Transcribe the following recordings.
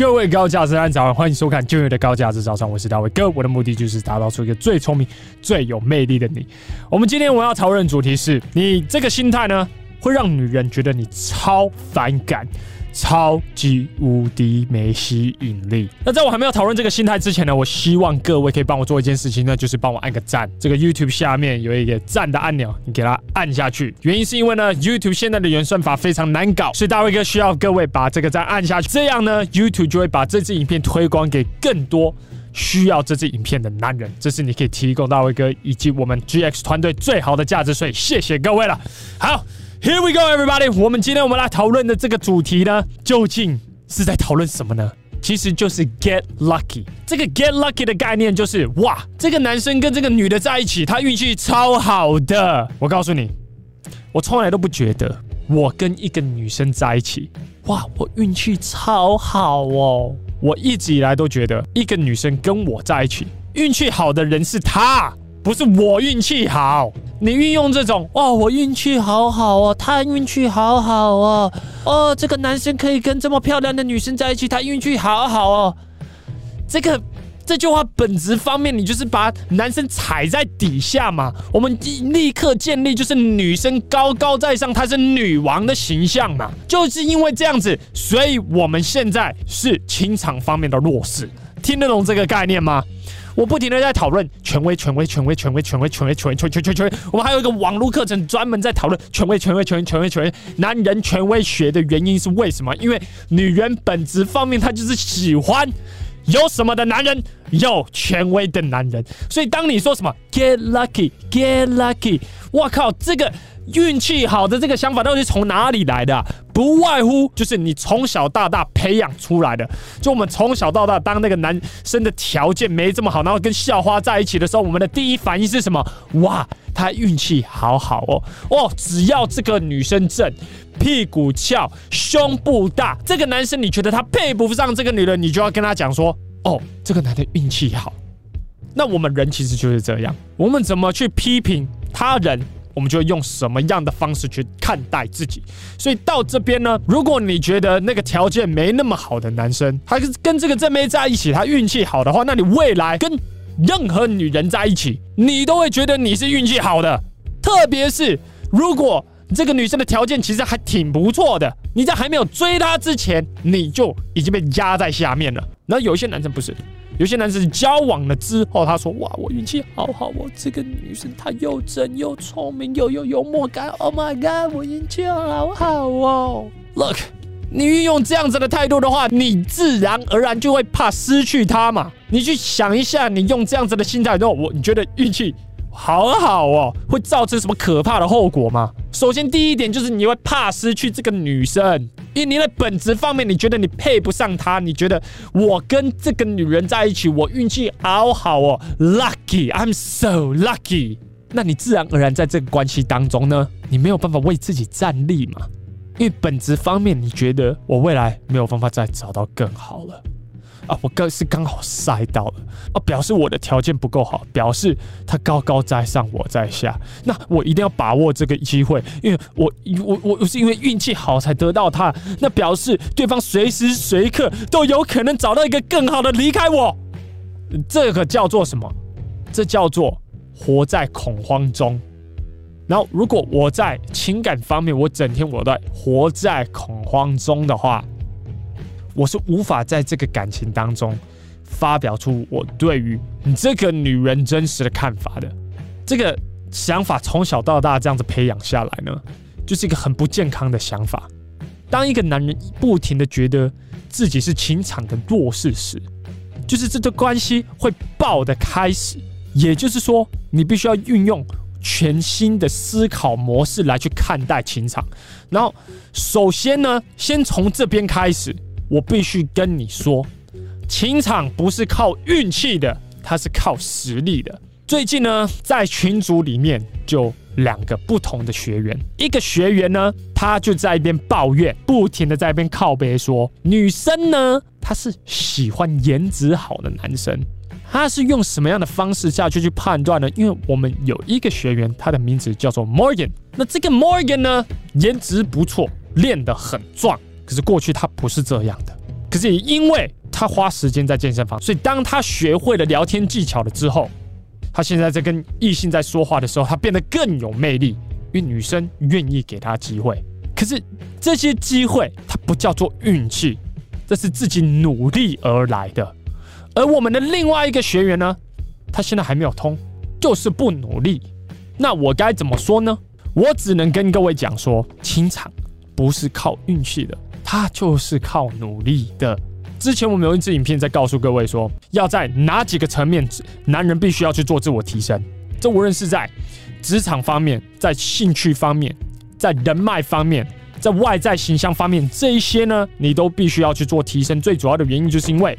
各位高价值男早上欢迎收看今日的高价值早上，我是大卫哥，我的目的就是打造出一个最聪明、最有魅力的你。我们今天我要讨论的主题是你这个心态呢，会让女人觉得你超反感。超级无敌没吸引力。那在我还没有讨论这个心态之前呢，我希望各位可以帮我做一件事情呢，就是帮我按个赞。这个 YouTube 下面有一个赞的按钮，你给它按下去。原因是因为呢，YouTube 现在的原算法非常难搞，所以大卫哥需要各位把这个赞按下去。这样呢，YouTube 就会把这支影片推广给更多需要这支影片的男人。这是你可以提供大卫哥以及我们 GX 团队最好的价值，所以谢谢各位了。好。Here we go, everybody！我们今天我们来讨论的这个主题呢，究竟是在讨论什么呢？其实就是 get lucky。这个 get lucky 的概念就是，哇，这个男生跟这个女的在一起，他运气超好的。我告诉你，我从来都不觉得我跟一个女生在一起，哇，我运气超好哦。我一直以来都觉得，一个女生跟我在一起，运气好的人是她。不是我运气好，你运用这种哦，我运气好好哦，他运气好好哦，哦，这个男生可以跟这么漂亮的女生在一起，他运气好好哦。这个这句话本质方面，你就是把男生踩在底下嘛。我们立刻建立就是女生高高在上，她是女王的形象嘛。就是因为这样子，所以我们现在是情场方面的弱势。听得懂这个概念吗？我不停的在讨论权威、权威、权威、权威、权威、权威、权威、权威、权威。我们还有一个网络课程专门在讨论权威、权威、权威、权威、权威。男人权威学的原因是为什么？因为女人本质方面，她就是喜欢。有什么的男人，有权威的男人。所以当你说什么 get lucky，get lucky，我靠，这个。运气好的这个想法到底是从哪里来的？不外乎就是你从小到大培养出来的。就我们从小到大，当那个男生的条件没这么好，然后跟校花在一起的时候，我们的第一反应是什么？哇，他运气好好哦哦！只要这个女生正，屁股翘，胸部大，这个男生你觉得他配不上这个女人，你就要跟他讲说：哦，这个男的运气好。那我们人其实就是这样，我们怎么去批评他人？我们就会用什么样的方式去看待自己？所以到这边呢，如果你觉得那个条件没那么好的男生，他跟这个正妹在一起，他运气好的话，那你未来跟任何女人在一起，你都会觉得你是运气好的。特别是如果这个女生的条件其实还挺不错的，你在还没有追她之前，你就已经被压在下面了。那有一些男生不是。有些男生交往了之后，他说：“哇，我运气好好哦，这个女生她又真又聪明又有幽默感，Oh my god，我运气好好哦。” Look，你运用这样子的态度的话，你自然而然就会怕失去她嘛。你去想一下，你用这样子的心态之后，我你觉得运气好好哦，会造成什么可怕的后果吗？首先，第一点就是你会怕失去这个女生。因为你的本质方面，你觉得你配不上她，你觉得我跟这个女人在一起，我运气好好哦，lucky，I'm so lucky。那你自然而然在这个关系当中呢，你没有办法为自己站立嘛？因为本质方面，你觉得我未来没有办法再找到更好了。啊，我刚是刚好塞到了啊，表示我的条件不够好，表示他高高在上，我在下。那我一定要把握这个机会，因为我我我是因为运气好才得到他，那表示对方随时随刻都有可能找到一个更好的离开我。这个叫做什么？这叫做活在恐慌中。然后，如果我在情感方面，我整天我在活在恐慌中的话。我是无法在这个感情当中发表出我对于这个女人真实的看法的。这个想法从小到大这样子培养下来呢，就是一个很不健康的想法。当一个男人不停的觉得自己是情场的弱势时，就是这段关系会爆的开始。也就是说，你必须要运用全新的思考模式来去看待情场。然后，首先呢，先从这边开始。我必须跟你说，情场不是靠运气的，它是靠实力的。最近呢，在群组里面就两个不同的学员，一个学员呢，他就在一边抱怨，不停的在一边靠北说，女生呢，她是喜欢颜值好的男生，他是用什么样的方式下去去判断呢？因为我们有一个学员，他的名字叫做 Morgan，那这个 Morgan 呢，颜值不错，练得很壮。可是过去他不是这样的，可是也因为他花时间在健身房，所以当他学会了聊天技巧了之后，他现在在跟异性在说话的时候，他变得更有魅力，因为女生愿意给他机会。可是这些机会，它不叫做运气，这是自己努力而来的。而我们的另外一个学员呢，他现在还没有通，就是不努力。那我该怎么说呢？我只能跟各位讲说，情场不是靠运气的，它就是靠努力的。之前我们有一支影片在告诉各位说，要在哪几个层面，男人必须要去做自我提升。这无论是在职场方面，在兴趣方面，在人脉方面，在外在形象方面，这一些呢，你都必须要去做提升。最主要的原因就是因为，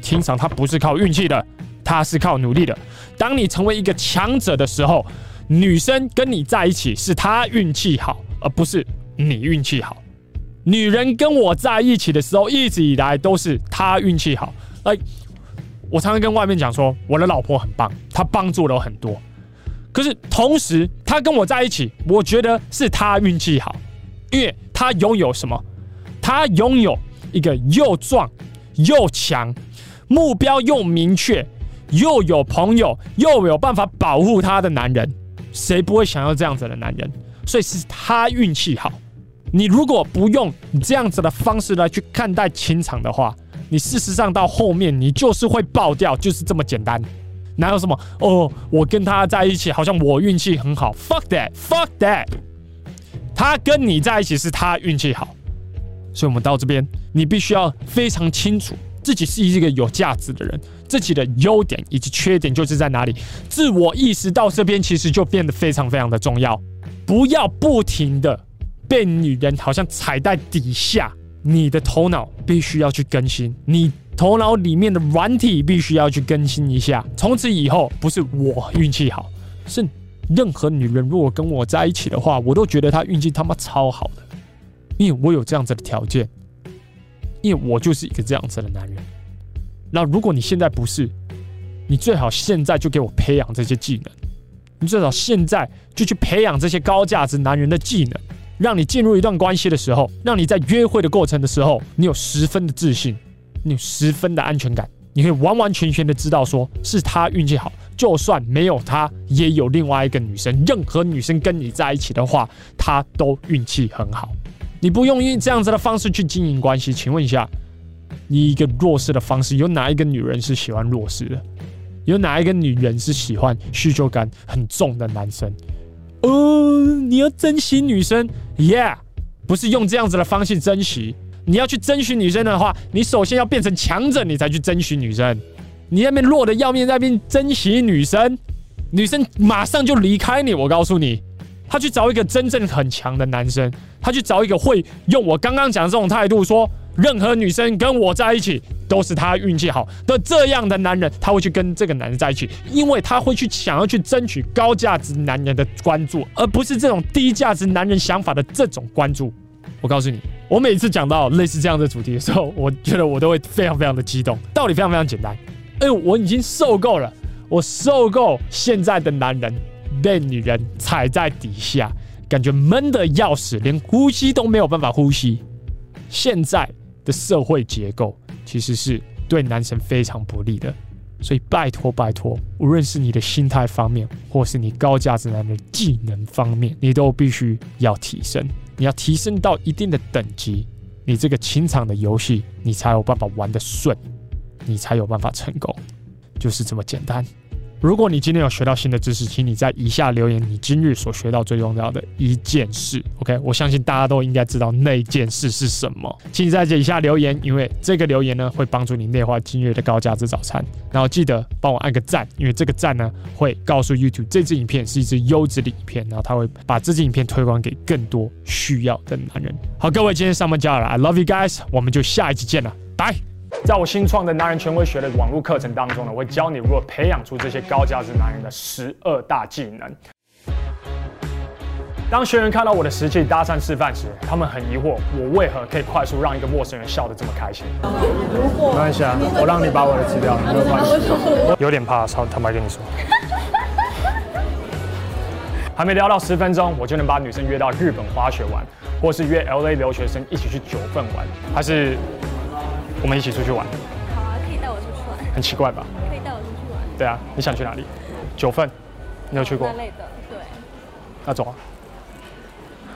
情场它不是靠运气的，它是靠努力的。当你成为一个强者的时候，女生跟你在一起是她运气好，而不是你运气好。女人跟我在一起的时候，一直以来都是她运气好。哎，我常常跟外面讲说，我的老婆很棒，她帮助了我很多。可是同时，她跟我在一起，我觉得是她运气好，因为她拥有什么？她拥有一个又壮又强、目标又明确、又有朋友又有办法保护她的男人。谁不会想要这样子的男人？所以是她运气好。你如果不用这样子的方式来去看待情场的话，你事实上到后面你就是会爆掉，就是这么简单。哪有什么哦？我跟他在一起，好像我运气很好。Fuck that，fuck that。他跟你在一起是他运气好，所以我们到这边，你必须要非常清楚自己是一个有价值的人，自己的优点以及缺点就是在哪里。自我意识到这边，其实就变得非常非常的重要。不要不停的被女人好像踩在底下，你的头脑必须要去更新你。头脑里面的软体必须要去更新一下。从此以后，不是我运气好，是任何女人如果跟我在一起的话，我都觉得她运气他妈超好的，因为我有这样子的条件，因为我就是一个这样子的男人。那如果你现在不是，你最好现在就给我培养这些技能，你最好现在就去培养这些高价值男人的技能，让你进入一段关系的时候，让你在约会的过程的时候，你有十分的自信。你有十分的安全感，你可以完完全全的知道，说是他运气好，就算没有他，也有另外一个女生。任何女生跟你在一起的话，她都运气很好。你不用用这样子的方式去经营关系。请问一下，你一个弱势的方式，有哪一个女人是喜欢弱势的？有哪一个女人是喜欢需求感很重的男生？哦，你要珍惜女生，Yeah，不是用这样子的方式珍惜。你要去争取女生的话，你首先要变成强者，你才去争取女生。你那边弱的要命，在那边珍惜女生，女生马上就离开你。我告诉你，她去找一个真正很强的男生，她去找一个会用我刚刚讲的这种态度说，任何女生跟我在一起都是她运气好的这样的男人，他会去跟这个男人在一起，因为他会去想要去争取高价值男人的关注，而不是这种低价值男人想法的这种关注。我告诉你，我每次讲到类似这样的主题的时候，我觉得我都会非常非常的激动。道理非常非常简单，哎，我已经受够了，我受够现在的男人被女人踩在底下，感觉闷得要死，连呼吸都没有办法呼吸。现在的社会结构其实是对男生非常不利的，所以拜托拜托，无论是你的心态方面，或是你高价值男的技能方面，你都必须要提升。你要提升到一定的等级，你这个情场的游戏，你才有办法玩得顺，你才有办法成功，就是这么简单。如果你今天有学到新的知识，请你在以下留言你今日所学到最重要的一件事。OK，我相信大家都应该知道那件事是什么，请你在这以下留言，因为这个留言呢会帮助你内化今日的高价值早餐。然后记得帮我按个赞，因为这个赞呢会告诉 YouTube 这支影片是一支优质的影片，然后他会把这支影片推广给更多需要的男人。好，各位今天上班加油了，I love you guys，我们就下一集见了，拜。在我新创的男人权威学的网络课程当中呢，我会教你如何培养出这些高价值男人的十二大技能。当学员看到我的实际搭讪示范时，他们很疑惑，我为何可以快速让一个陌生人笑得这么开心？没关系啊，我让你把我的资料，没有关系。有点怕，超坦白跟你说。还没聊到十分钟，我就能把女生约到日本滑雪玩，或是约 LA 留学生一起去九份玩，还是？我们一起出去玩。好啊，可以带我出去玩。很奇怪吧？可以带我出去玩。对啊，你想去哪里？九份，你有去过？那类的，对。那走啊。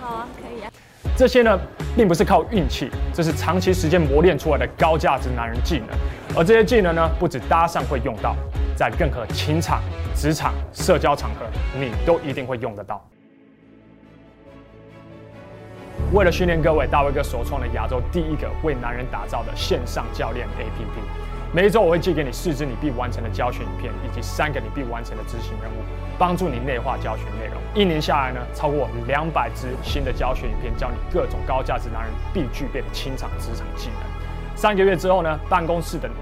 好啊，可以啊。这些呢，并不是靠运气，这是长期时间磨练出来的高价值男人技能。而这些技能呢，不止搭讪会用到，在任何情场、职场、社交场合，你都一定会用得到。为了训练各位，大卫哥首创了亚洲第一个为男人打造的线上教练 APP。每一周我会寄给你四支你必完成的教学影片，以及三个你必完成的执行任务，帮助你内化教学内容。一年下来呢，超过两百支新的教学影片，教你各种高价值男人必具备的清场职场技能。三个月之后呢，办公室的你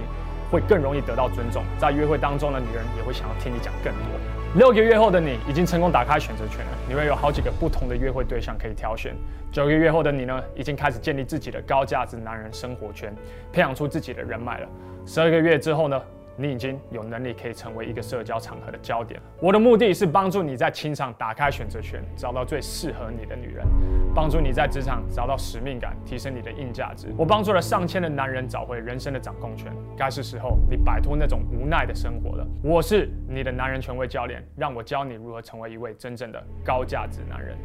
会更容易得到尊重，在约会当中的女人也会想要听你讲更多。六个月后的你已经成功打开选择权了，你会有好几个不同的约会对象可以挑选。九个月后的你呢，已经开始建立自己的高价值男人生活圈，培养出自己的人脉了。十二个月之后呢，你已经有能力可以成为一个社交场合的焦点。我的目的是帮助你在情场打开选择权，找到最适合你的女人，帮助你在职场找到使命感，提升你的硬价值。我帮助了上千的男人找回人生的掌控权，该是时候你摆脱那种无奈的生活了。我是你的男人权威教练，让我教你如何成为一位真正的高价值男人。